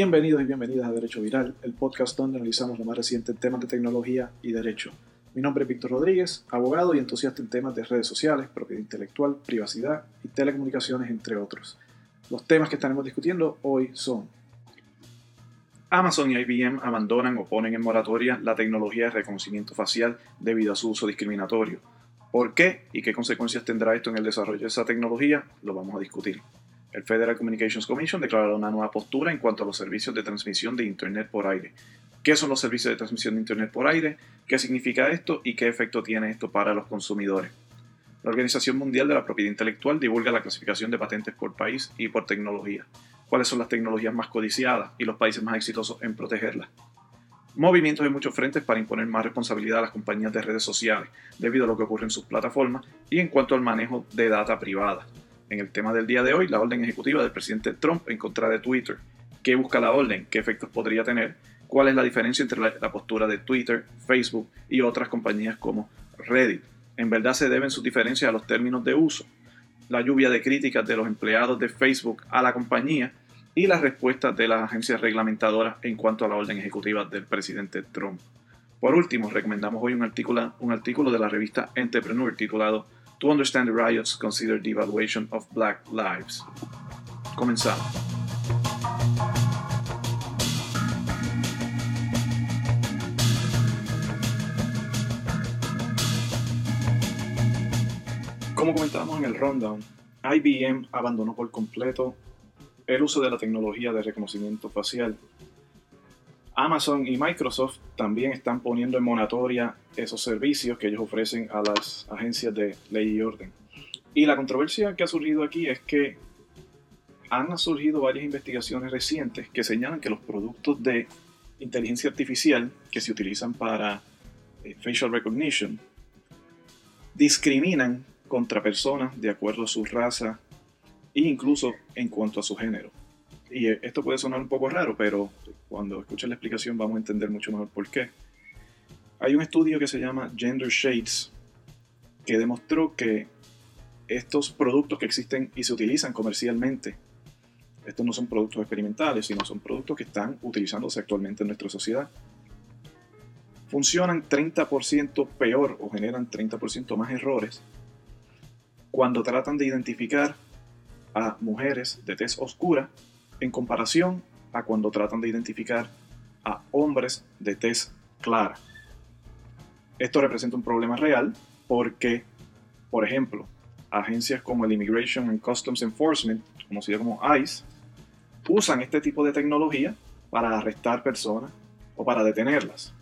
Bienvenidos y bienvenidas a Derecho Viral, el podcast donde analizamos lo más reciente en temas de tecnología y derecho. Mi nombre es Víctor Rodríguez, abogado y entusiasta en temas de redes sociales, propiedad intelectual, privacidad y telecomunicaciones, entre otros. Los temas que estaremos discutiendo hoy son Amazon y IBM abandonan o ponen en moratoria la tecnología de reconocimiento facial debido a su uso discriminatorio. ¿Por qué y qué consecuencias tendrá esto en el desarrollo de esa tecnología? Lo vamos a discutir. El Federal Communications Commission declaró una nueva postura en cuanto a los servicios de transmisión de Internet por aire. ¿Qué son los servicios de transmisión de Internet por aire? ¿Qué significa esto? ¿Y qué efecto tiene esto para los consumidores? La Organización Mundial de la Propiedad Intelectual divulga la clasificación de patentes por país y por tecnología. ¿Cuáles son las tecnologías más codiciadas y los países más exitosos en protegerlas? Movimientos en muchos frentes para imponer más responsabilidad a las compañías de redes sociales debido a lo que ocurre en sus plataformas y en cuanto al manejo de data privada en el tema del día de hoy, la orden ejecutiva del presidente Trump en contra de Twitter. ¿Qué busca la orden? ¿Qué efectos podría tener? ¿Cuál es la diferencia entre la, postura de Twitter, Facebook y otras compañías como Reddit? ¿En verdad se deben sus diferencias a los términos de uso? La lluvia de críticas de los empleados de Facebook a la compañía y las respuestas de las agencias reglamentadoras en cuanto a la orden ejecutiva del presidente Trump. Por último, recomendamos hoy un artículo, un artículo de la revista Entrepreneur titulado To understand the riots, consider the evaluation of black lives. Comenzamos. Como comentábamos en el rundown, IBM abandonó por completo el uso de la tecnología de reconocimiento facial Amazon y Microsoft también están poniendo en moratoria esos servicios que ellos ofrecen a las agencias de ley y orden. Y la controversia que ha surgido aquí es que han surgido varias investigaciones recientes que señalan que los productos de inteligencia artificial que se utilizan para eh, facial recognition discriminan contra personas de acuerdo a su raza e incluso en cuanto a su género. Y esto puede sonar un poco raro, pero cuando escuchen la explicación vamos a entender mucho mejor por qué. Hay un estudio que se llama Gender Shades que demostró que estos productos que existen y se utilizan comercialmente, estos no son productos experimentales, sino son productos que están utilizándose actualmente en nuestra sociedad, funcionan 30% peor o generan 30% más errores cuando tratan de identificar a mujeres de tez oscura en comparación a cuando tratan de identificar a hombres de tez clara. Esto representa un problema real porque, por ejemplo, agencias como el Immigration and Customs Enforcement, conocido como ICE, usan este tipo de tecnología para arrestar personas o para detenerlas.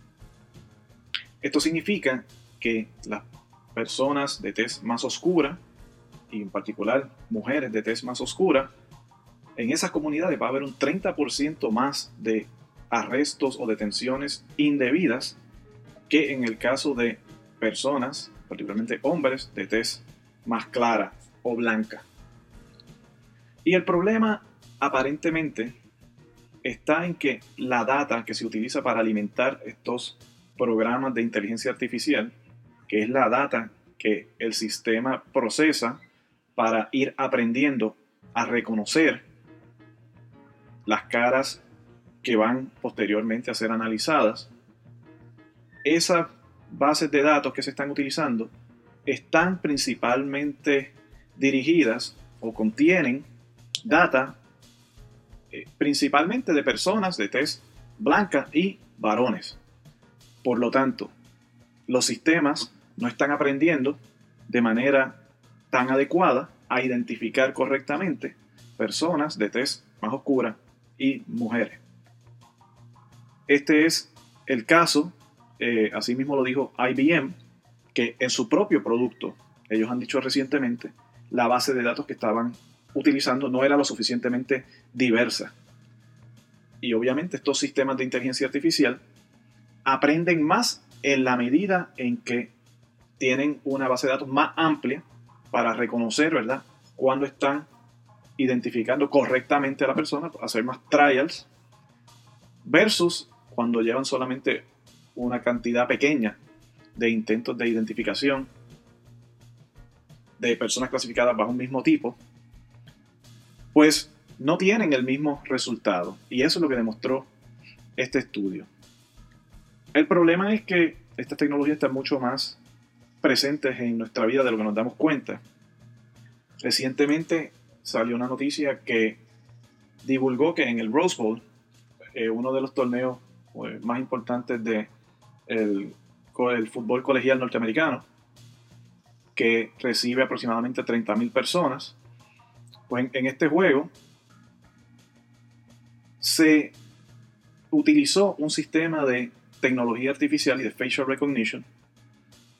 Esto significa que las personas de tez más oscura, y en particular mujeres de tez más oscura, en esas comunidades va a haber un 30% más de arrestos o detenciones indebidas que en el caso de personas, particularmente hombres, de tez más clara o blanca. Y el problema aparentemente está en que la data que se utiliza para alimentar estos programas de inteligencia artificial, que es la data que el sistema procesa para ir aprendiendo a reconocer las caras que van posteriormente a ser analizadas, esas bases de datos que se están utilizando están principalmente dirigidas o contienen data eh, principalmente de personas de tez blanca y varones. Por lo tanto, los sistemas no están aprendiendo de manera tan adecuada a identificar correctamente personas de tez más oscura y mujeres. Este es el caso, eh, así mismo lo dijo IBM, que en su propio producto, ellos han dicho recientemente, la base de datos que estaban utilizando no era lo suficientemente diversa. Y obviamente estos sistemas de inteligencia artificial aprenden más en la medida en que tienen una base de datos más amplia para reconocer, ¿verdad?, cuando están identificando correctamente a la persona, hacer más trials, versus cuando llevan solamente una cantidad pequeña de intentos de identificación de personas clasificadas bajo un mismo tipo, pues no tienen el mismo resultado. Y eso es lo que demostró este estudio. El problema es que estas tecnologías están mucho más presentes en nuestra vida de lo que nos damos cuenta. Recientemente salió una noticia que divulgó que en el Rose Bowl, eh, uno de los torneos eh, más importantes de fútbol colegial norteamericano, que recibe aproximadamente 30.000 personas, pues en este juego se utilizó un sistema de tecnología artificial y de facial recognition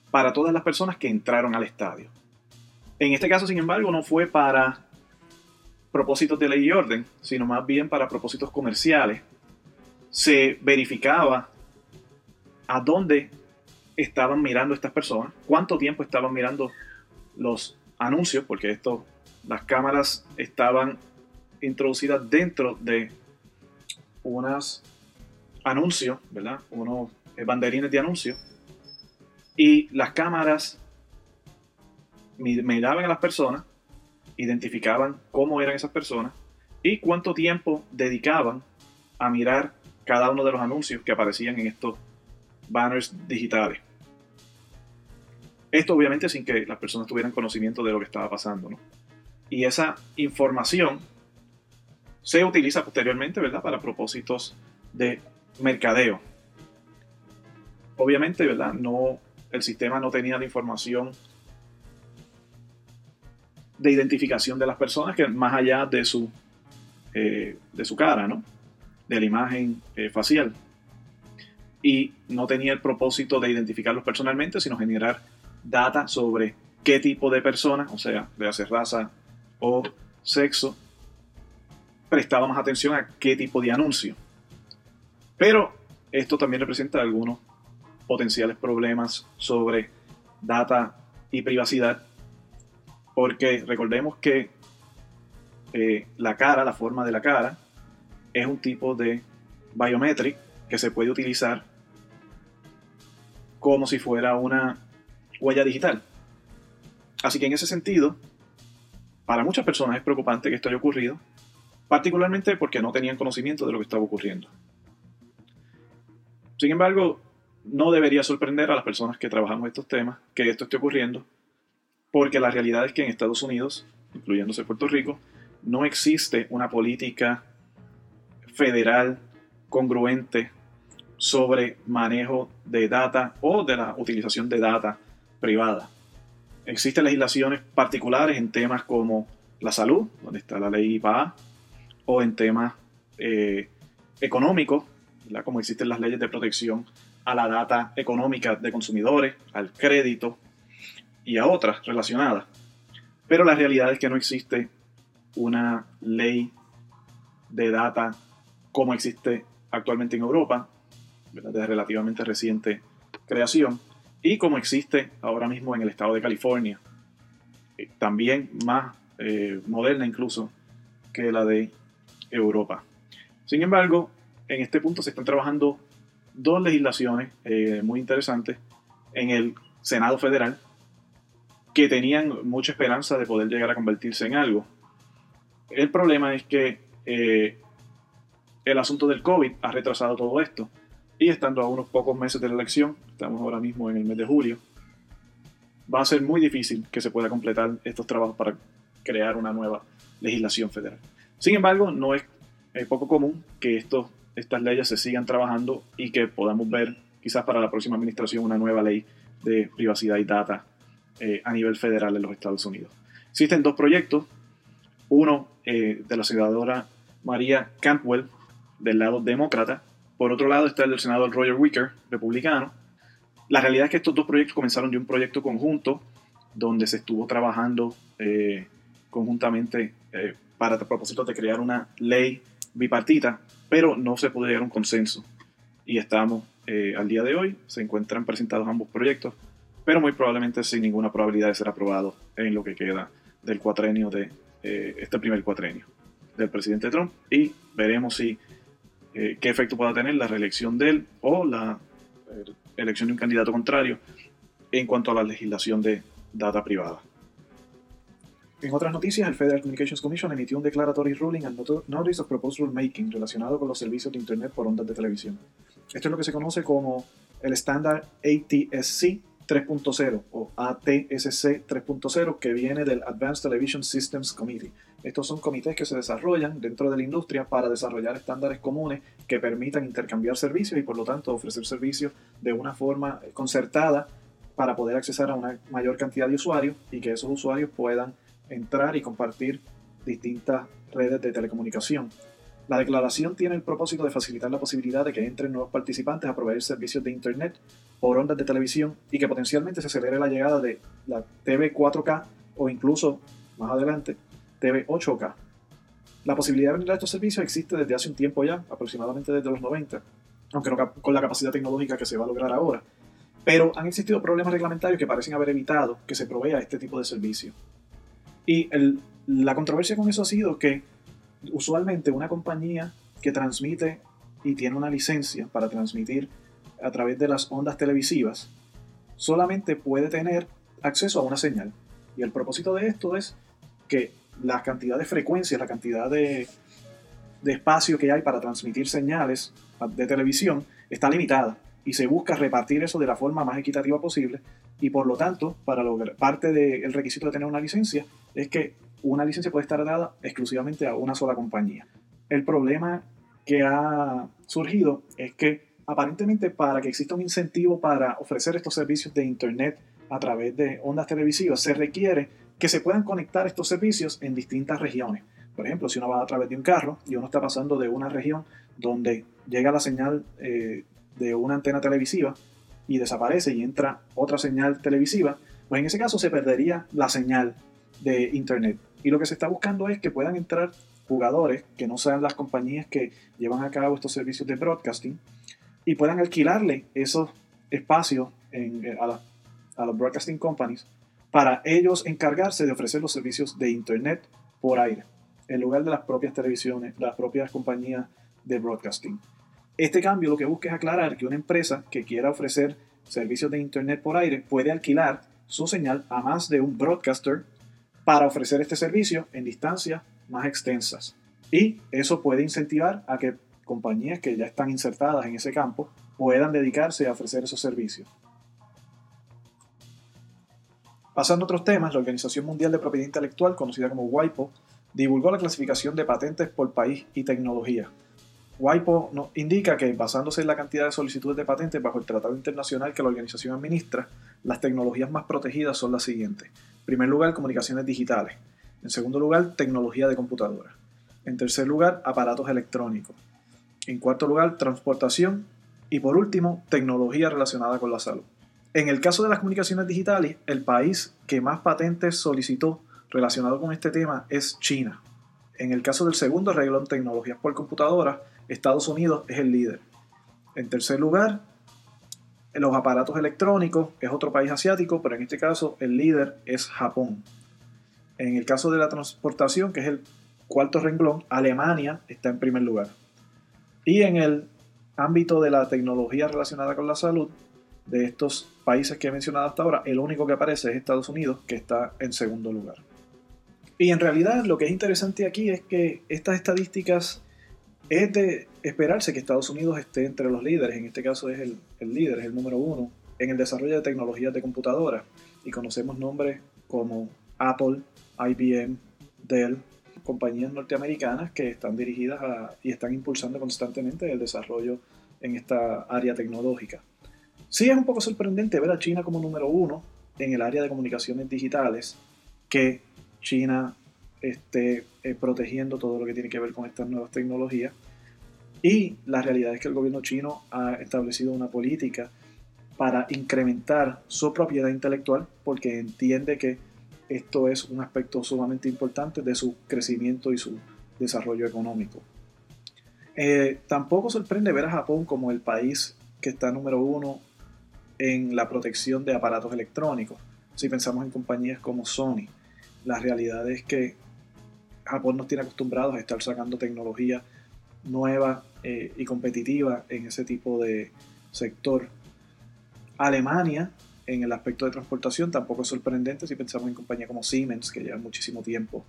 para todas las personas que entraron al estadio. En este caso, sin embargo, no fue para propósitos de ley y orden, sino más bien para propósitos comerciales. Se verificaba a dónde estaban mirando estas personas, cuánto tiempo estaban mirando los anuncios, porque esto, las cámaras estaban introducidas dentro de unos anuncios, ¿verdad? Unos banderines de anuncios. Y las cámaras miraban a las personas, identificaban cómo eran esas personas y cuánto tiempo dedicaban a mirar cada uno de los anuncios que aparecían en estos banners digitales. Esto obviamente sin que las personas tuvieran conocimiento de lo que estaba pasando. ¿no? Y esa información se utiliza posteriormente, ¿verdad? Para propósitos de mercadeo. Obviamente, ¿verdad? No, el sistema no tenía la información de identificación de las personas que más allá de su, eh, de su cara, ¿no? De la imagen eh, facial. Y no tenía el propósito de identificarlos personalmente, sino generar data sobre qué tipo de persona, o sea, de hacer raza o sexo, prestaba más atención a qué tipo de anuncio. Pero esto también representa algunos potenciales problemas sobre data y privacidad, porque recordemos que eh, la cara, la forma de la cara, es un tipo de biometric que se puede utilizar como si fuera una huella digital. Así que en ese sentido, para muchas personas es preocupante que esto haya ocurrido, particularmente porque no tenían conocimiento de lo que estaba ocurriendo. Sin embargo, no debería sorprender a las personas que trabajamos estos temas que esto esté ocurriendo, porque la realidad es que en Estados Unidos, incluyéndose Puerto Rico, no existe una política federal congruente sobre manejo de data o de la utilización de data privada. Existen legislaciones particulares en temas como la salud, donde está la ley IPA, o en temas eh, económicos, como existen las leyes de protección a la data económica de consumidores, al crédito y a otras relacionadas. Pero la realidad es que no existe una ley de data como existe actualmente en Europa, de relativamente reciente creación, y como existe ahora mismo en el estado de California, eh, también más eh, moderna incluso que la de Europa. Sin embargo, en este punto se están trabajando dos legislaciones eh, muy interesantes en el Senado Federal que tenían mucha esperanza de poder llegar a convertirse en algo. El problema es que el asunto del COVID ha retrasado todo esto y estando a unos pocos meses de la elección, estamos ahora mismo en el mes de julio, va a ser muy difícil que se pueda completar estos trabajos para crear una nueva legislación federal. Sin embargo, no es, poco común que estos, estas leyes se sigan trabajando y que podamos ver quizás para la próxima administración una nueva ley de privacidad y data eh, a nivel federal en los Estados Unidos. Existen dos proyectos, uno eh, de la senadora María Campbell del lado demócrata por otro lado está el del senador Roger Wicker, republicano. La realidad es que estos dos proyectos comenzaron de un proyecto conjunto donde se estuvo trabajando eh, conjuntamente eh, para propósito de crear una ley bipartita, pero no se pudo llegar a un consenso. Y estamos al día de hoy, se encuentran presentados ambos proyectos, pero muy probablemente sin ninguna probabilidad de ser aprobados en lo que queda del cuatrenio de este primer cuatrenio del presidente Trump y veremos si eh, qué efecto pueda tener la reelección de él o la eh, elección de un candidato contrario en cuanto a la legislación de data privada. En otras noticias, el Federal Communications Commission emitió un declaratory ruling and notice of proposed rulemaking relacionado con los servicios de Internet por ondas de televisión. Esto es lo que se conoce como el estándar ATSC 3.0 o ATSC 3.0 que viene del Advanced Television Systems Committee. Estos son comités que se desarrollan dentro de la industria para desarrollar estándares comunes que permitan intercambiar servicios y por lo tanto ofrecer servicios de una forma concertada para poder acceder a una mayor cantidad de usuarios y que esos usuarios puedan entrar y compartir distintas redes de telecomunicación. La declaración tiene el propósito de facilitar la posibilidad de que entren nuevos participantes a proveer servicios de Internet por ondas de televisión y que potencialmente se acelere la llegada de la TV 4K o incluso más adelante TV 8K. La posibilidad de a estos servicios existe desde hace un tiempo ya, aproximadamente desde los 90, aunque no con la capacidad tecnológica que se va a lograr ahora. Pero han existido problemas reglamentarios que parecen haber evitado que se provea este tipo de servicio. Y la controversia con eso ha sido que usualmente una compañía que transmite y tiene una licencia para transmitir a través de las ondas televisivas, solamente puede tener acceso a una señal. Y el propósito de esto es que la cantidad de frecuencias, la cantidad de, de espacio que hay para transmitir señales de televisión está limitada y se busca repartir eso de la forma más equitativa posible y por lo tanto, para lograr parte del requisito de tener una licencia es que una licencia puede estar dada exclusivamente a una sola compañía. El problema que ha surgido es que aparentemente para que exista un incentivo para ofrecer estos servicios de Internet a través de ondas televisivas, se requiere que se puedan conectar estos servicios en distintas regiones. Por ejemplo, si uno va a través de un carro y uno está pasando de una región donde llega la señal eh, de una antena televisiva y desaparece y entra otra señal televisiva, pues en ese caso se perdería la señal de Internet. Y lo que se está buscando es que puedan entrar jugadores que no sean las compañías que llevan a cabo estos servicios de broadcasting y puedan alquilarle esos espacios eh, a, a los broadcasting companies para ellos encargarse de ofrecer los servicios de Internet por aire, en lugar de las propias televisiones, las propias compañías de broadcasting. Este cambio lo que busca es aclarar que una empresa que quiera ofrecer servicios de Internet por aire puede alquilar su señal a más de un broadcaster para ofrecer este servicio en distancias más extensas. Y eso puede incentivar a que compañías que ya están insertadas en ese campo puedan dedicarse a ofrecer esos servicios. Pasando a otros temas, la Organización Mundial de Propiedad Intelectual, conocida como WIPO, divulgó la clasificación de patentes por país y tecnología. WIPO indica que, basándose en la cantidad de solicitudes de patentes bajo el tratado internacional que la organización administra, las tecnologías más protegidas son las siguientes primer lugar, comunicaciones digitales. En segundo lugar, tecnología de computadora. En tercer lugar, aparatos electrónicos. En cuarto lugar, transportación. Y por último, tecnología relacionada con la salud. En el caso de las comunicaciones digitales, el país que más patentes solicitó relacionado con este tema es China. En el caso del segundo arreglo en tecnologías por computadora, Estados Unidos es el líder. En tercer lugar, los aparatos electrónicos es otro país asiático, pero en este caso el líder es Japón. En el caso de la transportación, que es el cuarto renglón, Alemania está en primer lugar. Y en el ámbito de la tecnología relacionada con la salud, de estos países que he mencionado hasta ahora, el único que aparece es Estados Unidos, que está en segundo lugar. Y en realidad lo que es interesante aquí es que estas estadísticas es de esperarse que Estados Unidos esté entre los líderes, en este caso es el, líder, es el número uno, en el desarrollo de tecnologías de computadora. Y conocemos nombres como Apple, IBM, Dell, compañías norteamericanas que están dirigidas a, y están impulsando constantemente el desarrollo en esta área tecnológica. Sí es un poco sorprendente ver a China como número uno en el área de comunicaciones digitales, que China esté eh, protegiendo todo lo que tiene que ver con estas nuevas tecnologías. Y la realidad es que el gobierno chino ha establecido una política para incrementar su propiedad intelectual porque entiende que esto es un aspecto sumamente importante de su crecimiento y su desarrollo económico. Eh, tampoco sorprende ver a Japón como el país que está número uno en la protección de aparatos electrónicos. Si pensamos en compañías como Sony, la realidad es que Japón nos tiene acostumbrados a estar sacando tecnología nueva eh, y competitiva en ese tipo de sector. Alemania en el aspecto de transportación tampoco es sorprendente si pensamos en compañías como Siemens, que llevan muchísimo tiempo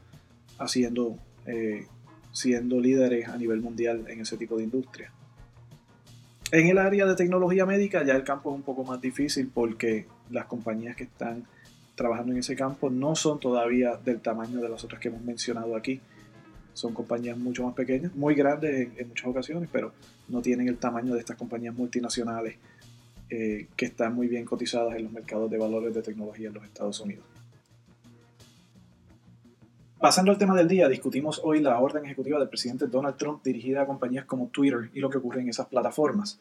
haciendo, eh, siendo líderes a nivel mundial en ese tipo de industria. En el área de tecnología médica ya el campo es un poco más difícil porque las compañías que están trabajando en ese campo no son todavía del tamaño de las otras que hemos mencionado aquí. Son compañías mucho más pequeñas, muy grandes en, muchas ocasiones, pero no tienen el tamaño de estas compañías multinacionales eh, que están muy bien cotizadas en los mercados de valores de tecnología en los Estados Unidos. Pasando al tema del día, discutimos hoy la orden ejecutiva del presidente Donald Trump dirigida a compañías como Twitter y lo que ocurre en esas plataformas.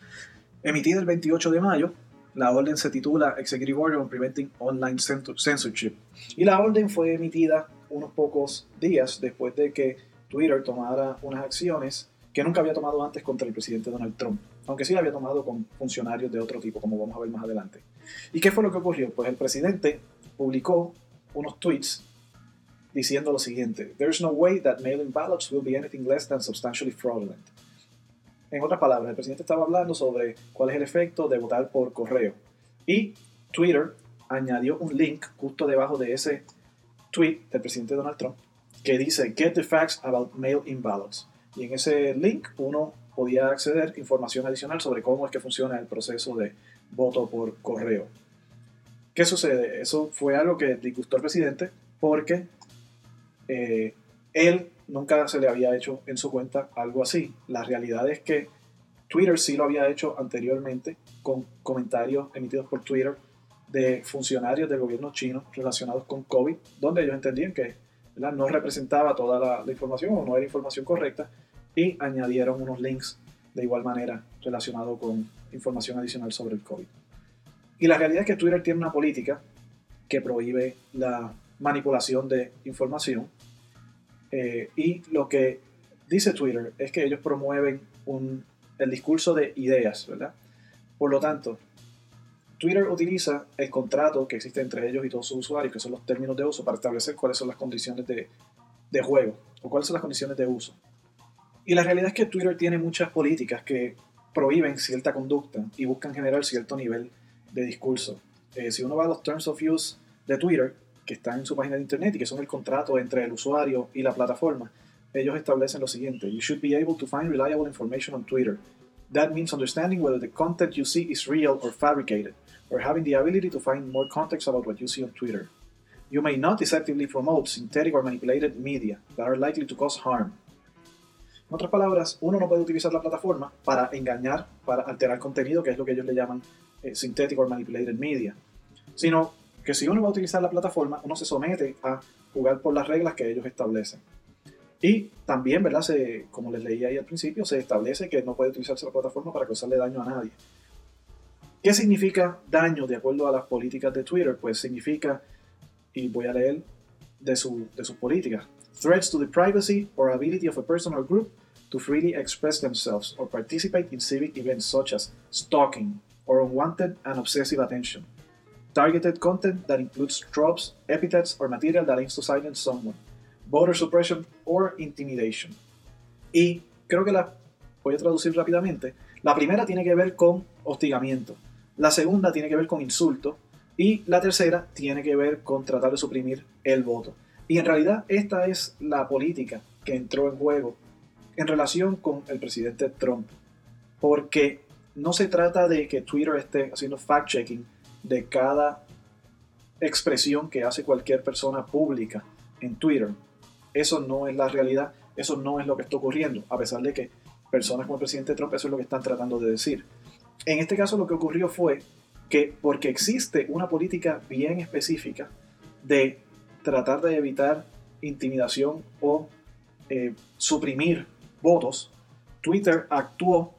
Emitida el 28 de mayo, la orden se titula Executive Order on Preventing Online Censorship y la orden fue emitida unos pocos días después de que Twitter tomara unas acciones que nunca había tomado antes contra el presidente Donald Trump, aunque sí la había tomado con funcionarios de otro tipo, como vamos a ver más adelante. ¿Y qué fue lo que ocurrió? Pues el presidente publicó unos tweets diciendo lo siguiente: There's no way that mail-in ballots will be anything less than substantially fraudulent. En otras palabras, el presidente estaba hablando sobre cuál es el efecto de votar por correo. Y Twitter añadió un link justo debajo de ese tweet del presidente Donald Trump que dice Get the facts about mail-in ballots. Y en ese link uno podía acceder información adicional sobre cómo es que funciona el proceso de voto por correo. ¿Qué sucede? Eso fue algo que disgustó al presidente porque eh, él nunca se le había hecho en su cuenta algo así. La realidad es que Twitter sí lo había hecho anteriormente con comentarios emitidos por Twitter de funcionarios del gobierno chino relacionados con COVID, donde ellos entendían que no representaba toda la, información o no era información correcta y añadieron unos links de igual manera relacionados con información adicional sobre el COVID. Y la realidad es que Twitter tiene una política que prohíbe la manipulación de información eh, y lo que dice Twitter es que ellos promueven un, el discurso de ideas, ¿verdad? Por lo tanto, Twitter utiliza el contrato que existe entre ellos y todos sus usuarios, que son los términos de uso, para establecer cuáles son las condiciones de, de juego o cuáles son las condiciones de uso. Y la realidad es que Twitter tiene muchas políticas que prohíben cierta conducta y buscan generar cierto nivel de discurso. Eh, si uno va a los Terms of Use de Twitter, que están en su página de internet y que son el contrato entre el usuario y la plataforma, ellos establecen lo siguiente: You should be able to find reliable information on Twitter. That means understanding whether the content you see is real or fabricated, or having the ability to find more context about what you see on Twitter. You may not deceptively promote synthetic or manipulated media that are likely to cause harm. En otras palabras, uno no puede utilizar la plataforma para engañar, para alterar contenido, que es lo que ellos le llaman eh, synthetic or manipulated media, sino que si uno va a utilizar la plataforma, uno se somete a jugar por las reglas que ellos establecen. Y también, ¿verdad? Se, como les leí ahí al principio, se establece que no puede utilizarse la plataforma para causarle daño a nadie. ¿Qué significa daño de acuerdo a las políticas de Twitter? Pues significa, y voy a leer de, su, de sus políticas, threats to the privacy or ability of a person or group to freely express themselves or participate in civic events such as stalking or unwanted and obsessive attention targeted content that includes tropes, epithets, or material that aims to silence someone, voter suppression or intimidation. Y creo que la voy a traducir rápidamente. La primera tiene que ver con hostigamiento, la segunda tiene que ver con insulto y la tercera tiene que ver con tratar de suprimir el voto. Y en realidad esta es la política que entró en juego en relación con el presidente Trump. Porque no se trata de que Twitter esté haciendo fact-checking de cada expresión que hace cualquier persona pública en Twitter. Eso no es la realidad, eso no es lo que está ocurriendo, a pesar de que personas como el presidente Trump eso es lo que están tratando de decir. En este caso lo que ocurrió fue que porque existe una política bien específica de tratar de evitar intimidación o eh, suprimir votos, Twitter actuó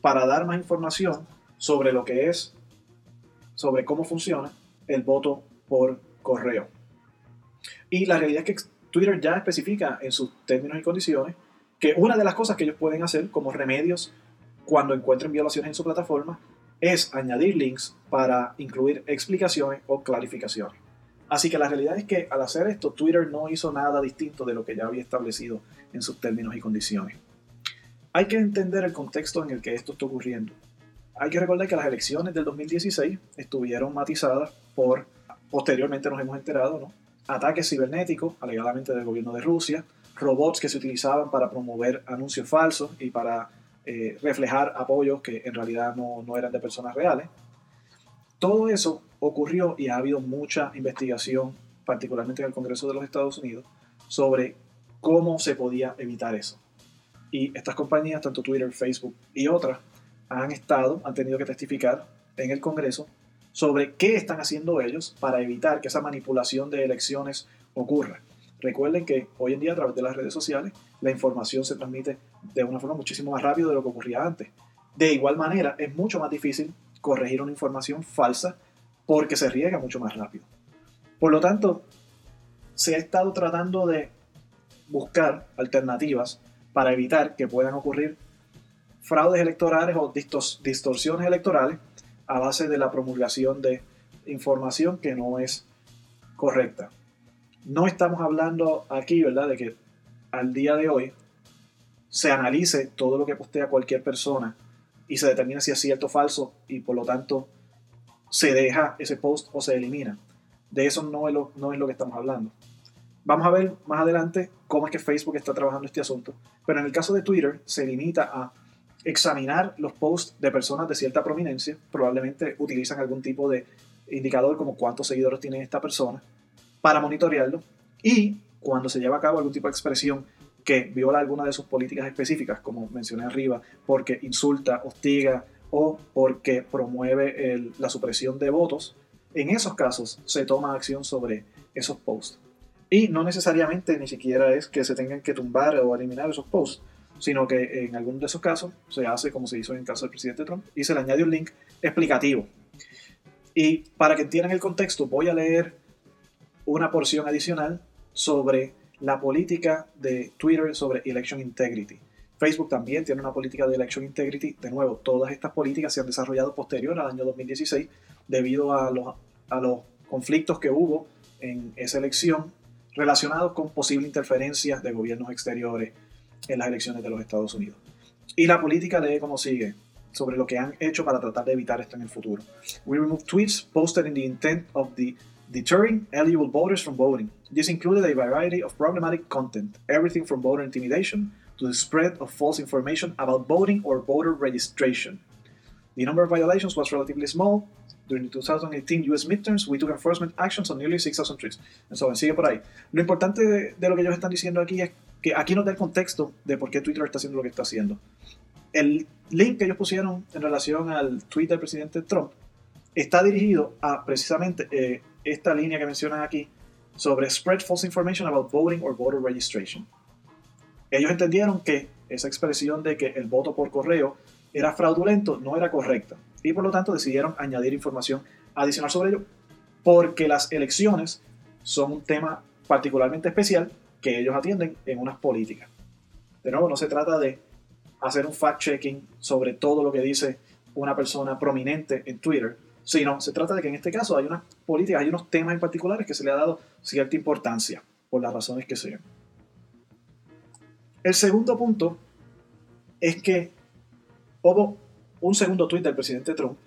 para dar más información sobre lo que es sobre cómo funciona el voto por correo. Y la realidad es que Twitter ya especifica en sus términos y condiciones que una de las cosas que ellos pueden hacer como remedios cuando encuentren violaciones en su plataforma es añadir links para incluir explicaciones o clarificaciones. Así que la realidad es que al hacer esto, Twitter no hizo nada distinto de lo que ya había establecido en sus términos y condiciones. Hay que entender el contexto en el que esto está ocurriendo Hay que recordar que las elecciones del 2016 estuvieron matizadas por, posteriormente nos hemos enterado, ¿no? ataques cibernéticos, alegadamente del gobierno de Rusia, robots que se utilizaban para promover anuncios falsos y para eh, reflejar apoyos que en realidad no, no eran de personas reales. Todo eso ocurrió y ha habido mucha investigación, particularmente en el Congreso de los Estados Unidos, sobre cómo se podía evitar eso. Y estas compañías, tanto Twitter, Facebook y otras, han estado, han tenido que testificar en el Congreso sobre qué están haciendo ellos para evitar que esa manipulación de elecciones ocurra. Recuerden que hoy en día a través de las redes sociales la información se transmite de una forma muchísimo más rápida de lo que ocurría antes. De igual manera, es mucho más difícil corregir una información falsa porque se riega mucho más rápido. Por lo tanto, se ha estado tratando de buscar alternativas para evitar que puedan ocurrir fraudes electorales o distorsiones electorales a base de la promulgación de información que no es correcta. No estamos hablando aquí, ¿verdad?, de que al día de hoy se analice todo lo que postea cualquier persona y se determine si es cierto o falso y por lo tanto se deja ese post o se elimina. De eso no es lo, no es lo que estamos hablando. Vamos a ver más adelante cómo es que Facebook está trabajando este asunto, pero en el caso de Twitter se limita a examinar los posts de personas de cierta prominencia, probablemente utilizan algún tipo de indicador como cuántos seguidores tiene esta persona, para monitorearlo. Y cuando se lleva a cabo algún tipo de expresión que viola alguna de sus políticas específicas, como mencioné arriba, porque insulta, hostiga o porque promueve la supresión de votos, en esos casos se toma acción sobre esos posts. Y no necesariamente ni siquiera es que se tengan que tumbar o eliminar esos posts, sino que en algunos de esos casos se hace como se hizo en el caso del presidente Trump y se le añade un link explicativo. Y para que entiendan el contexto, voy a leer una porción adicional sobre la política de Twitter sobre Election Integrity. Facebook también tiene una política de Election Integrity. De nuevo, todas estas políticas se han desarrollado posterior al año 2016 debido a los, a los conflictos que hubo en esa elección relacionados con posible interferencia de gobiernos exteriores en las elecciones de los Estados Unidos. Y la política lee como sigue sobre lo que han hecho para tratar de evitar esto en el futuro. We remove tweets posted in the intent of the deterring eligible voters from voting. This included a variety of problematic content, everything from voter intimidation to the spread of false information about voting or voter registration. The number of violations was relatively small. During the 2018 US midterms, we took enforcement actions on nearly 6,000 tweets. And so sigue por ahí. Lo importante de, de, lo que ellos están diciendo aquí es que aquí nos da el contexto de por qué Twitter está haciendo lo que está haciendo. El link que ellos pusieron en relación al tweet del presidente Trump está dirigido a precisamente eh, esta línea que mencionan aquí sobre spread false information about voting or voter registration. Ellos entendieron que esa expresión de que el voto por correo era fraudulento no era correcta y por lo tanto decidieron añadir información adicional sobre ello porque las elecciones son un tema particularmente especial que ellos atienden en unas políticas. De nuevo, no se trata de hacer un fact-checking sobre todo lo que dice una persona prominente en Twitter, sino se trata de que en este caso hay unas políticas, hay unos temas en particulares que se le ha dado cierta importancia, por las razones que sean. El segundo punto es que hubo un segundo tuit del presidente Trump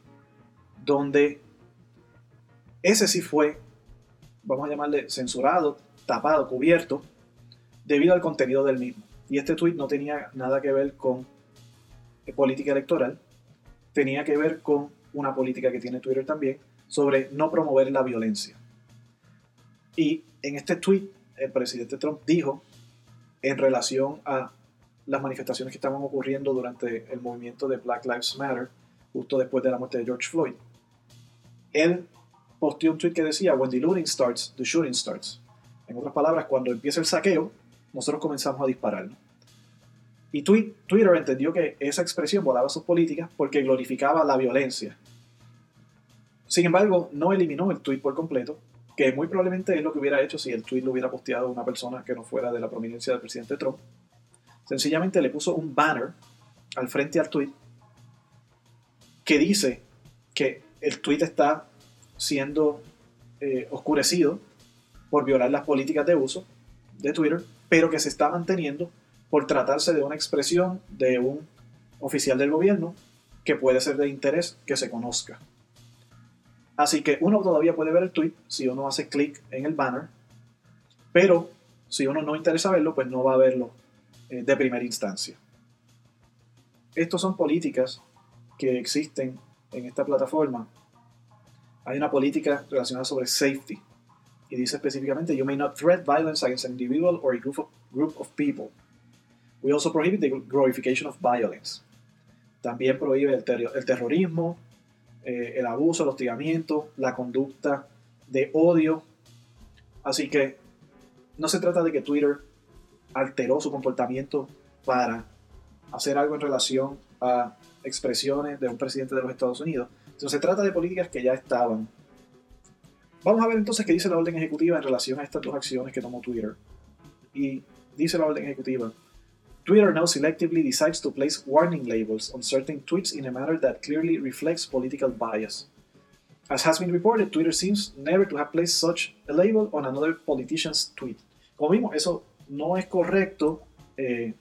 donde ese sí fue, vamos a llamarle censurado, tapado, cubierto, debido al contenido del mismo. Y este tuit no tenía nada que ver con política electoral, tenía que ver con una política que tiene Twitter también sobre no promover la violencia. Y en este tweet el presidente Trump dijo en relación a las manifestaciones que estaban ocurriendo durante el movimiento de Black Lives Matter, justo después de la muerte de George Floyd. Él posteó un tweet que decía, When the looting starts, the shooting starts. En otras palabras, cuando empieza el saqueo, nosotros comenzamos a disparar. Y Twitter entendió que esa expresión volaba sus políticas porque glorificaba la violencia. Sin embargo, no eliminó el tweet por completo, que muy probablemente es lo que hubiera hecho si el tweet lo hubiera posteado una persona que no fuera de la prominencia del presidente Trump. Sencillamente le puso un banner al frente al tweet que dice que el tweet está siendo eh, oscurecido por violar las políticas de uso de Twitter, pero que se está manteniendo por tratarse de una expresión de un oficial del gobierno que puede ser de interés que se conozca. Así que uno todavía puede ver el tweet si uno hace clic en el banner, pero si uno no interesa verlo, pues no va a verlo de primera instancia. Estas son políticas que existen en esta plataforma. Hay una política relacionada sobre safety y dice específicamente, you may not threat violence against an individual or a group of, group of people. We also prohibit the glorification of violence. También prohíbe el, el terrorismo, eh, el abuso, el hostigamiento, la conducta de odio. Así que no se trata de que Twitter alteró su comportamiento para hacer algo en relación a expresiones de un presidente de los Estados Unidos, sino se trata de políticas que ya estaban. Vamos a ver entonces qué dice la orden ejecutiva en relación a estas dos acciones que tomó Twitter. Y dice la orden ejecutiva, Twitter now selectively decides to place warning labels on certain tweets in a manner that clearly reflects political bias. As has been reported, Twitter seems never to have placed such a label on another politician's tweet. Como vimos, eso no es correcto. Eh,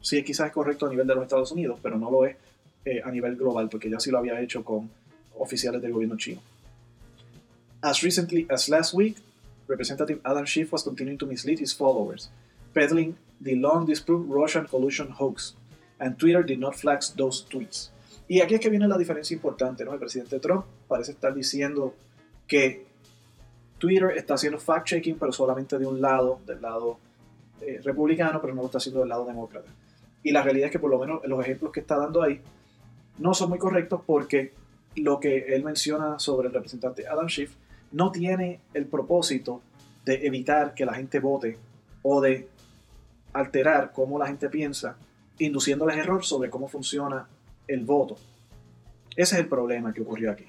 sí, quizás es correcto a nivel de los Estados Unidos, pero no lo es eh, a nivel global, porque ya sí lo había hecho con oficiales del gobierno chino. As recently as last week, Representative Adam Schiff was continuing to mislead his followers, peddling the long disproved Russian collusion hoax, and Twitter did not flag those tweets. Y aquí es que viene la diferencia importante, ¿no? El presidente Trump parece estar diciendo que Twitter está haciendo fact-checking, pero solamente de un lado, del lado eh, republicano, pero no lo está haciendo del lado demócrata. Y la realidad es que por lo menos los ejemplos que está dando ahí no son muy correctos porque lo que él menciona sobre el representante Adam Schiff no tiene el propósito de evitar que la gente vote o de alterar cómo la gente piensa, induciéndoles error sobre cómo funciona el voto. Ese es el problema que ocurrió aquí.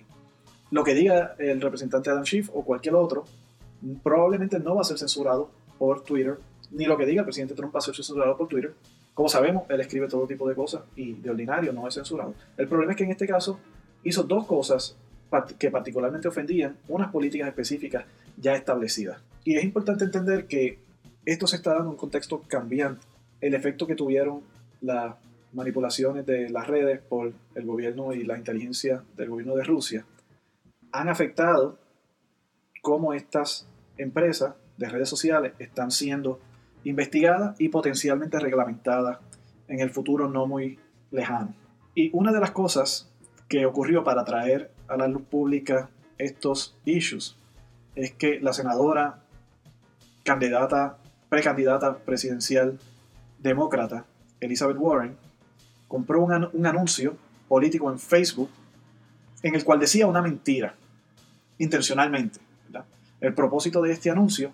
Lo que diga el representante Adam Schiff o cualquier otro probablemente no va a ser censurado por Twitter, ni lo que diga el presidente Trump va a ser censurado por Twitter. Como sabemos, él escribe todo tipo de cosas y de ordinario no es censurado. El problema es que en este caso hizo dos cosas que particularmente ofendían unas políticas específicas ya establecidas. Y es importante entender que esto se está dando en un contexto cambiante. El efecto que tuvieron las manipulaciones de las redes por el gobierno y la inteligencia del gobierno de Rusia han afectado cómo estas empresas de redes sociales están siendo investigadas y potencialmente reglamentadas en el futuro no muy lejano. Y una de las cosas que ocurrió para traer a la luz pública estos issues es que la senadora candidata, precandidata presidencial demócrata, Elizabeth Warren, compró un anuncio político en Facebook en el cual decía una mentira, intencionalmente. El propósito de este anuncio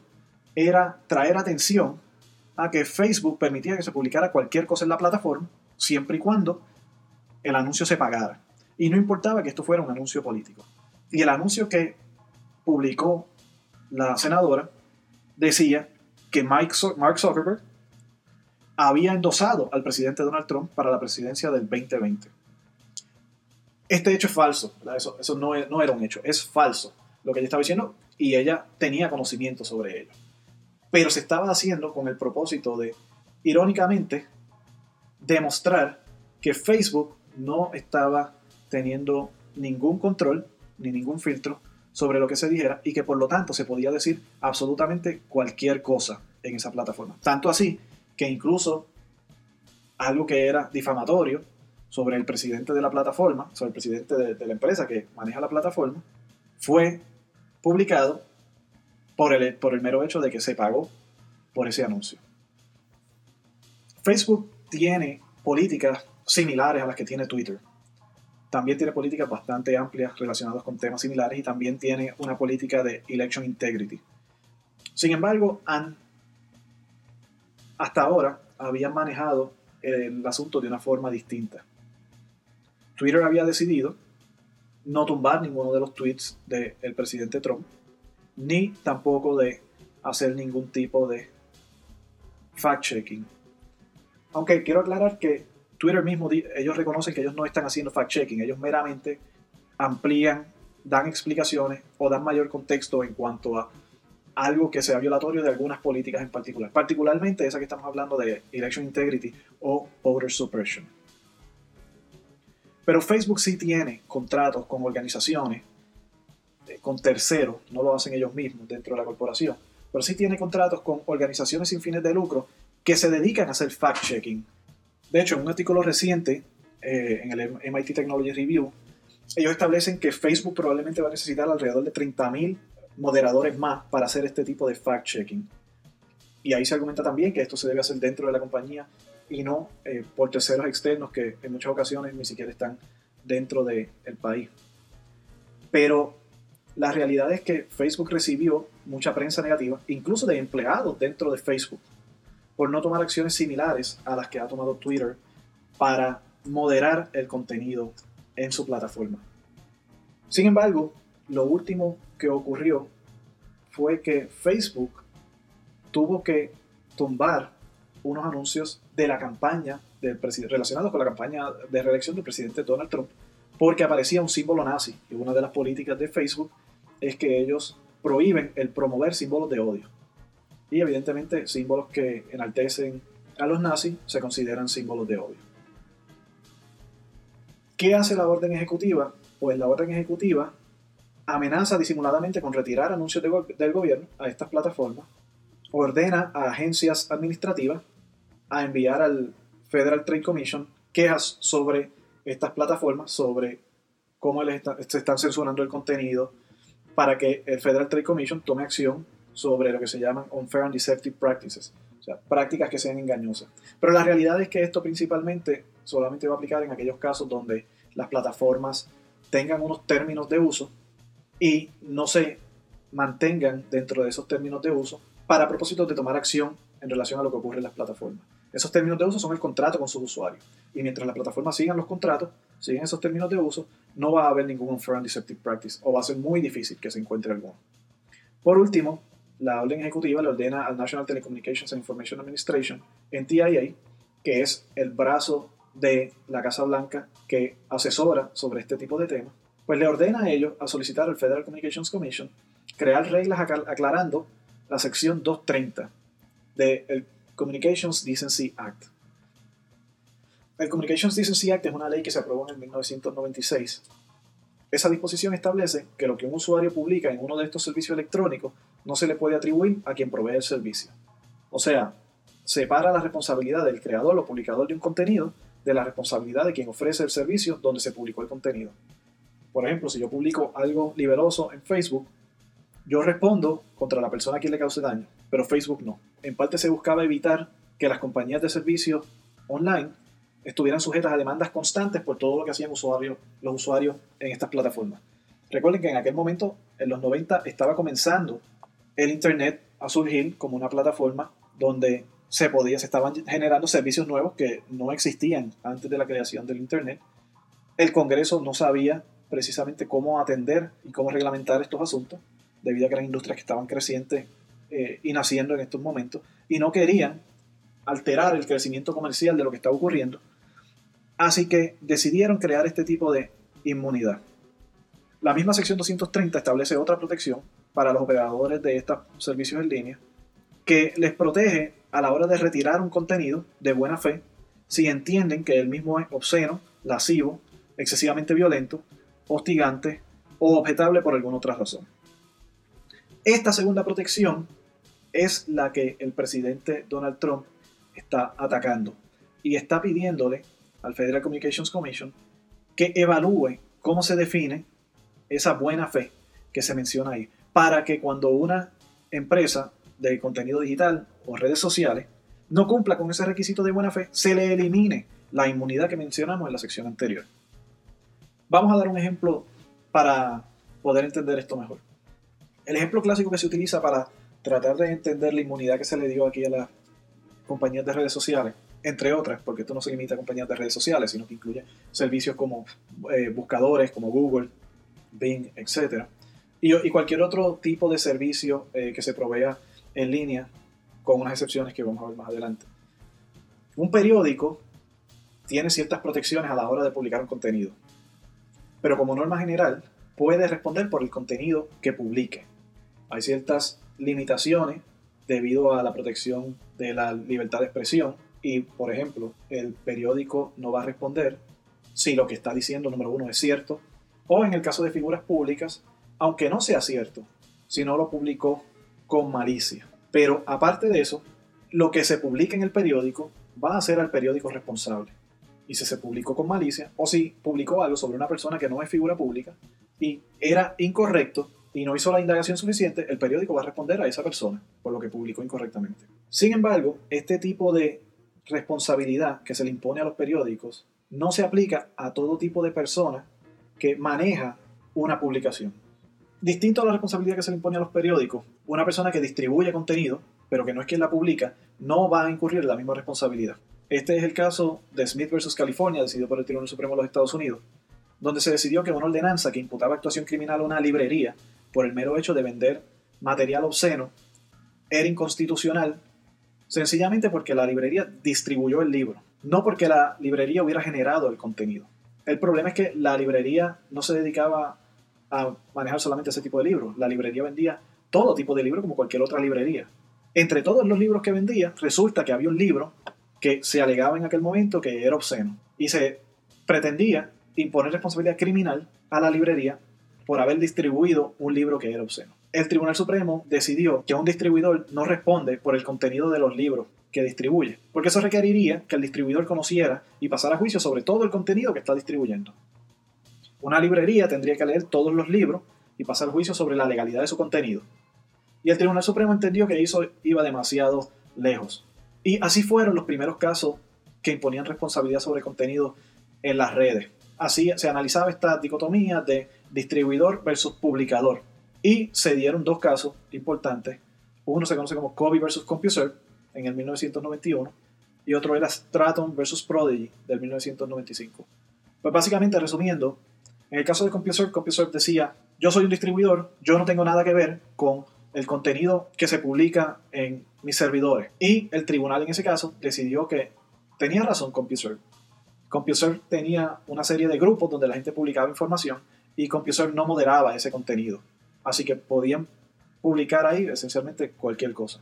era traer atención a que Facebook permitía que se publicara cualquier cosa en la plataforma, siempre y cuando el anuncio se pagara. Y no importaba que esto fuera un anuncio político. Y el anuncio que publicó la senadora decía que Mike Mark Zuckerberg había endosado al presidente Donald Trump para la presidencia del 2020. Este hecho es falso, eso, eso no, no, era un hecho, es falso lo que ella estaba diciendo y ella tenía conocimiento sobre ello. Pero se estaba haciendo con el propósito de, irónicamente, demostrar que Facebook no estaba teniendo ningún control ni ningún filtro sobre lo que se dijera y que por lo tanto se podía decir absolutamente cualquier cosa en esa plataforma. Tanto así que incluso algo que era difamatorio sobre el presidente de la plataforma, sobre el presidente de, la empresa que maneja la plataforma, fue publicado por el, por el mero hecho de que se pagó por ese anuncio. Facebook tiene políticas similares a las que tiene Twitter. También tiene políticas bastante amplias relacionadas con temas similares y también tiene una política de election integrity. Sin embargo, han, hasta ahora habían manejado el asunto de una forma distinta. Twitter había decidido no tumbar ninguno de los tweets del presidente Trump, ni tampoco de hacer ningún tipo de fact-checking. Aunque quiero aclarar que Twitter mismo, ellos reconocen que ellos no están haciendo fact-checking, ellos meramente amplían, dan explicaciones o dan mayor contexto en cuanto a algo que sea violatorio de algunas políticas en particular, particularmente esa que estamos hablando de election integrity o voter suppression. Pero Facebook sí tiene contratos con organizaciones, con terceros, no lo hacen ellos mismos dentro de la corporación, pero sí tiene contratos con organizaciones sin fines de lucro que se dedican a hacer fact-checking. De hecho, en un artículo reciente eh, en el MIT Technology Review, ellos establecen que Facebook probablemente va a necesitar alrededor de 30.000 moderadores más para hacer este tipo de fact-checking. Y ahí se argumenta también que esto se debe hacer dentro de la compañía y no eh, por terceros externos que en muchas ocasiones ni siquiera están dentro del país. Pero la realidad es que Facebook recibió mucha prensa negativa, incluso de empleados dentro de Facebook, por no tomar acciones similares a las que ha tomado Twitter para moderar el contenido en su plataforma. Sin embargo, lo último que ocurrió fue que Facebook tuvo que tumbar unos anuncios de la campaña del relacionados con la campaña de reelección del presidente Donald Trump porque aparecía un símbolo nazi y una de las políticas de Facebook es que ellos prohíben el promover símbolos de odio y evidentemente símbolos que enaltecen a los nazis se consideran símbolos de odio. ¿Qué hace la orden ejecutiva? Pues la orden ejecutiva amenaza disimuladamente con retirar anuncios del gobierno a estas plataformas, ordena a agencias administrativas a enviar al Federal Trade Commission quejas sobre estas plataformas, sobre cómo se están censurando el contenido, para que el Federal Trade Commission tome acción sobre lo que se llaman unfair and deceptive practices, o sea, prácticas que sean engañosas. Pero la realidad es que esto principalmente solamente va a aplicar en aquellos casos donde las plataformas tengan unos términos de uso y no se mantengan dentro de esos términos de uso para propósitos de tomar acción en relación a lo que ocurre en las plataformas. Esos términos de uso son el contrato con sus usuarios. Y mientras las plataformas sigan los contratos, siguen esos términos de uso, no va a haber ningún unfair and deceptive practice o va a ser muy difícil que se encuentre alguno. Por último, la orden ejecutiva le ordena al National Telecommunications and Information Administration, NTIA, que es el brazo de la Casa Blanca que asesora sobre este tipo de temas, pues le ordena a ellos a solicitar al Federal Communications Commission crear reglas aclarando la sección 230 del Communications Decency Act. El Communications Decency Act es una ley que se aprobó en el 1996. Esa disposición establece que lo que un usuario publica en uno de estos servicios electrónicos no se le puede atribuir a quien provee el servicio. O sea, separa la responsabilidad del creador o publicador de un contenido de la responsabilidad de quien ofrece el servicio donde se publicó el contenido. Por ejemplo, si yo publico algo liberoso en Facebook, yo respondo contra la persona a quien le cause daño, pero Facebook no. En parte se buscaba evitar que las compañías de servicios online estuvieran sujetas a demandas constantes por todo lo que hacían los usuarios en estas plataformas. Recuerden que en aquel momento, en los 90, estaba comenzando el Internet a surgir como una plataforma donde se podía, se estaban generando servicios nuevos que no existían antes de la creación del Internet. El Congreso no sabía precisamente cómo atender y cómo reglamentar estos asuntos, debido a que eran industrias que estaban crecientes eh, y naciendo en estos momentos, y no querían alterar el crecimiento comercial de lo que estaba ocurriendo. Así que decidieron crear este tipo de inmunidad. La misma sección 230 establece otra protección para los operadores de estos servicios en línea que les protege a la hora de retirar un contenido de buena fe si entienden que el mismo es obsceno, lascivo, excesivamente violento, hostigante o objetable por alguna otra razón. Esta segunda protección es la que el presidente Donald Trump está atacando y está pidiéndole al Federal Communications Commission que evalúe cómo se define esa buena fe que se menciona ahí, para que cuando una empresa de contenido digital o redes sociales no cumpla con ese requisito de buena fe, se le elimine la inmunidad que mencionamos en la sección anterior. Vamos a dar un ejemplo para poder entender esto mejor. El ejemplo clásico que se utiliza para tratar de entender la inmunidad que se le dio aquí a las compañías de redes sociales, entre otras, porque esto no se limita a compañías de redes sociales, sino que incluye servicios como eh, buscadores, como Google, Bing, etc. Y, cualquier otro tipo de servicio eh, que se provea en línea, con unas excepciones que vamos a ver más adelante. Un periódico tiene ciertas protecciones a la hora de publicar un contenido, pero como norma general puede responder por el contenido que publique. Hay ciertas limitaciones debido a la protección de la libertad de expresión y, por ejemplo, el periódico no va a responder si lo que está diciendo, número uno, es cierto, o en el caso de figuras públicas, aunque no sea cierto, si no lo publicó con malicia. Pero aparte de eso, lo que se publica en el periódico va a ser al periódico responsable. Y si se publicó con malicia, o si publicó algo sobre una persona que no es figura pública y era incorrecto y no hizo la indagación suficiente, el periódico va a responder a esa persona por lo que publicó incorrectamente. Sin embargo, este tipo de responsabilidad que se le impone a los periódicos no se aplica a todo tipo de persona que maneja una publicación. Distinto a la responsabilidad que se le impone a los periódicos, una persona que distribuye contenido, pero que no es quien la publica, no va a incurrir en la misma responsabilidad. Este es el caso de Smith versus California, decidido por el Tribunal Supremo de los Estados Unidos, donde se decidió que una ordenanza que imputaba actuación criminal a una librería por el mero hecho de vender material obsceno era inconstitucional, sencillamente porque la librería distribuyó el libro, no porque la librería hubiera generado el contenido. El problema es que la librería no se dedicaba a manejar solamente ese tipo de libros. La librería vendía todo tipo de libros como cualquier otra librería. Entre todos los libros que vendía, resulta que había un libro que se alegaba en aquel momento que era obsceno. Y se pretendía imponer responsabilidad criminal a la librería por haber distribuido un libro que era obsceno. El Tribunal Supremo decidió que un distribuidor no responde por el contenido de los libros que distribuye, porque eso requeriría que el distribuidor conociera y pasara juicio sobre todo el contenido que está distribuyendo. Una librería tendría que leer todos los libros y pasar juicio sobre la legalidad de su contenido. Y el Tribunal Supremo entendió que eso iba demasiado lejos. Y así fueron los primeros casos que imponían responsabilidad sobre contenido en las redes. Así se analizaba esta dicotomía de distribuidor versus publicador. Y se dieron dos casos importantes. Uno se conoce como Kobe versus CompuServe, en el 1991 y otro era Stratton versus Prodigy del 1995. Pues básicamente resumiendo, en el caso de CompuServe, CompuServe decía, yo soy un distribuidor, yo no tengo nada que ver con el contenido que se publica en mis servidores. Y el tribunal en ese caso decidió que tenía razón CompuServe. CompuServe tenía una serie de grupos donde la gente publicaba información y CompuServe no moderaba ese contenido. Así que podían publicar ahí esencialmente cualquier cosa.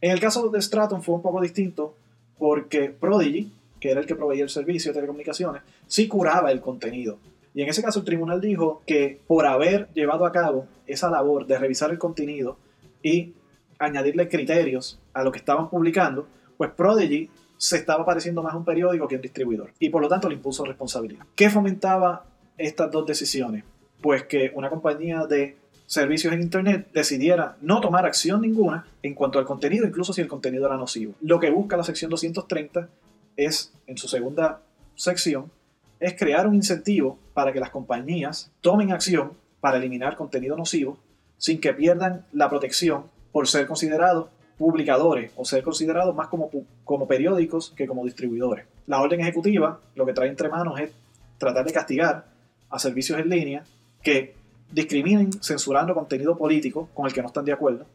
En el caso de Stratton fue un poco distinto porque Prodigy, que era el que proveía el servicio de telecomunicaciones, sí curaba el contenido. Y en ese caso el tribunal dijo que por haber llevado a cabo esa labor de revisar el contenido y añadirle criterios a lo que estaban publicando, pues Prodigy se estaba pareciendo más a un periódico que a un distribuidor. Y por lo tanto le impuso responsabilidad. ¿Qué fomentaba estas dos decisiones? Pues que una compañía de servicios en Internet decidiera no tomar acción ninguna en cuanto al contenido, incluso si el contenido era nocivo. Lo que busca la sección 230 es, en su segunda sección, es crear un incentivo para que las compañías tomen acción para eliminar contenido nocivo sin que pierdan la protección por ser considerados publicadores o ser considerados más como, como periódicos que como distribuidores. La orden ejecutiva lo que trae entre manos es tratar de castigar a servicios en línea que discriminen censurando contenido político con el que no están de acuerdo,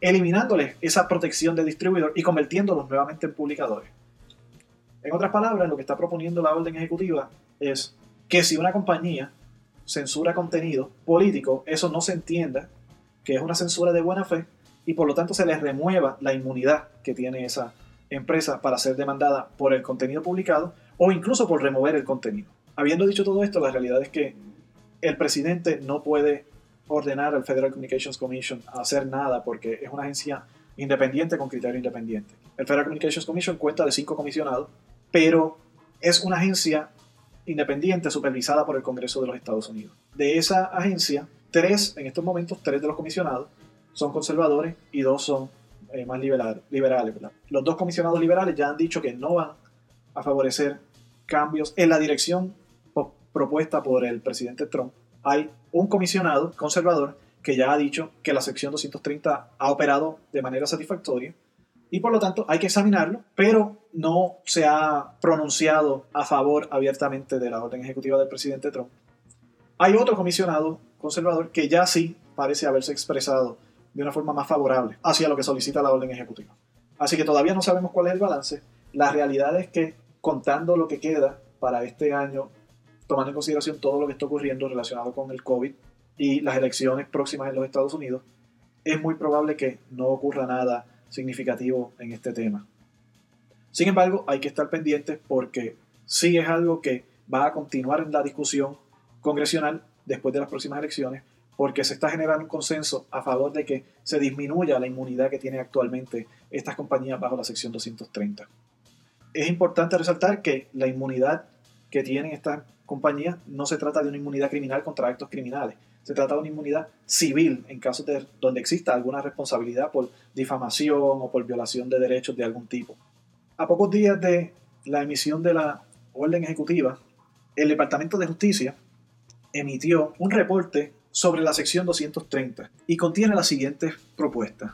eliminándoles esa protección de distribuidor y convirtiéndolos nuevamente en publicadores. En otras palabras, lo que está proponiendo la orden ejecutiva es que si una compañía censura contenido político, eso no se entienda que es una censura de buena fe y por lo tanto se les remueva la inmunidad que tiene esa empresa para ser demandada por el contenido publicado o incluso por remover el contenido. Habiendo dicho todo esto, la realidad es que el presidente no puede ordenar al Federal Communications Commission a hacer nada porque es una agencia independiente con criterio independiente. El Federal Communications Commission cuenta de cinco comisionados, pero es una agencia independiente supervisada por el Congreso de los Estados Unidos. De esa agencia, tres, en estos momentos, tres de los comisionados son conservadores y dos son eh, más liberales. Los dos comisionados liberales ya han dicho que no van a favorecer cambios en la dirección propuesta por el presidente Trump, hay un comisionado conservador que ya ha dicho que la sección 230 ha operado de manera satisfactoria y por lo tanto hay que examinarlo, pero no se ha pronunciado a favor abiertamente de la orden ejecutiva del presidente Trump. Hay otro comisionado conservador que ya sí parece haberse expresado de una forma más favorable hacia lo que solicita la orden ejecutiva. Así que todavía no sabemos cuál es el balance. La realidad es que contando lo que queda para este año tomando en consideración todo lo que está ocurriendo relacionado con el COVID y las elecciones próximas en los Estados Unidos, es muy probable que no ocurra nada significativo en este tema. Sin embargo, hay que estar pendientes porque sí es algo que va a continuar en la discusión congresional después de las próximas elecciones porque se está generando un consenso a favor de que se disminuya la inmunidad que tienen actualmente estas compañías bajo la sección 230. Es importante resaltar que la inmunidad que tienen estas compañías no se trata de una inmunidad criminal contra actos criminales, se trata de una inmunidad civil en casos de donde exista alguna responsabilidad por difamación o por violación de derechos de algún tipo. A pocos días de la emisión de la orden ejecutiva, el Departamento de Justicia emitió un reporte sobre la sección 230 y contiene las siguientes propuestas.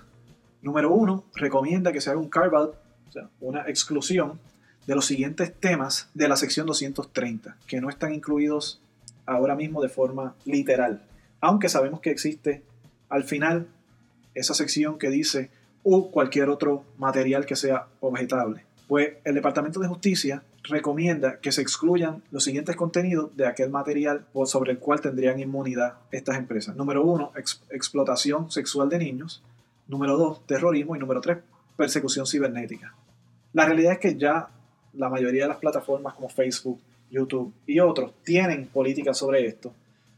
Número uno, recomienda que se haga un carve-out, o sea, una exclusión de los siguientes temas de la sección 230, que no están incluidos ahora mismo de forma literal, aunque sabemos que existe al final esa sección que dice o cualquier otro material que sea objetable. Pues el Departamento de Justicia recomienda que se excluyan los siguientes contenidos de aquel material sobre el cual tendrían inmunidad estas empresas. Número uno, explotación sexual de niños. Número dos, terrorismo. Y número tres, persecución cibernética. La realidad es que ya la mayoría de las plataformas como Facebook, YouTube y otros tienen políticas sobre esto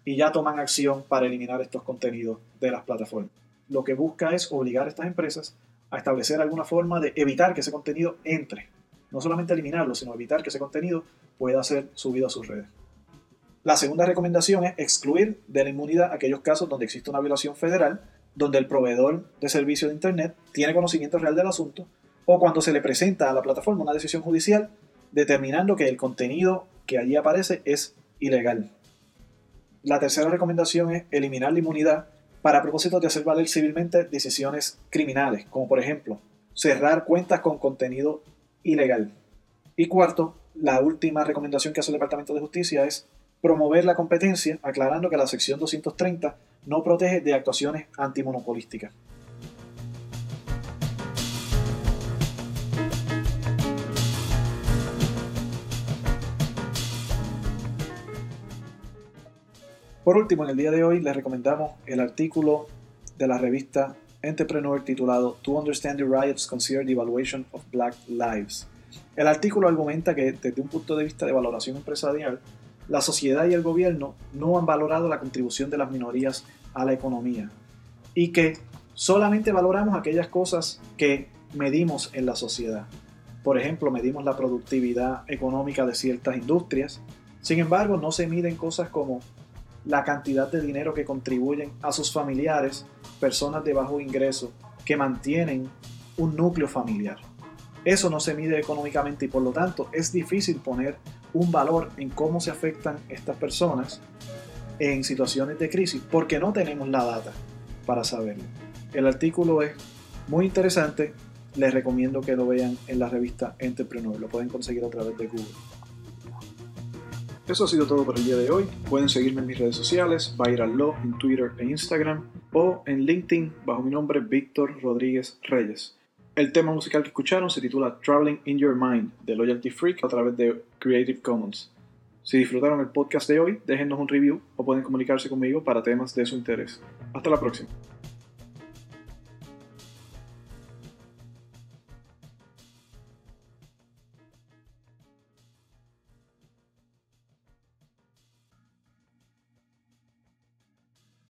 y ya toman acción para eliminar estos contenidos de las plataformas. Lo que busca es obligar a estas empresas a establecer alguna forma de evitar que ese contenido entre no solamente eliminarlo, sino evitar que ese contenido pueda ser subido a sus redes. La segunda recomendación es excluir de la inmunidad aquellos casos donde existe una violación federal, donde el proveedor de servicio de Internet tiene conocimiento real del asunto, o cuando se le presenta a la plataforma una decisión judicial determinando que el contenido que allí aparece es ilegal. La tercera recomendación es eliminar la inmunidad para propósitos de hacer valer civilmente decisiones criminales, como por ejemplo cerrar cuentas con contenido ilegal. Y cuarto, la última recomendación que hace el Departamento de Justicia es promover la competencia, aclarando que la sección 230 no protege de actuaciones antimonopolísticas. Por último, en el día de hoy les recomendamos el artículo de la revista Entrepreneur titulado To Understand the Riots Consider the Evaluation of Black Lives. El artículo argumenta que desde un punto de vista de valoración empresarial, la sociedad y el gobierno no han valorado la contribución de las minorías a la economía y que solamente valoramos aquellas cosas que medimos en la sociedad. Por ejemplo, medimos la productividad económica de ciertas industrias. Sin embargo, no se miden cosas como la cantidad de dinero que contribuyen a sus familiares, personas de bajo ingreso, que mantienen un núcleo familiar. Eso no se mide económicamente y por lo tanto es difícil poner un valor en cómo se afectan estas personas en situaciones de crisis porque no tenemos la data para saberlo. El artículo es muy interesante, les recomiendo que lo vean en la revista Entrepreneur, lo pueden conseguir a través de Google. Eso ha sido todo por el día de hoy. Pueden seguirme en mis redes sociales, Law en Twitter e Instagram o en LinkedIn bajo mi nombre Víctor Rodríguez Reyes. El tema musical que escucharon se titula Traveling in Your Mind de Loyalty Freak a través de Creative Commons. Si disfrutaron el podcast de hoy, déjenos un review o pueden comunicarse conmigo para temas de su interés. Hasta la próxima.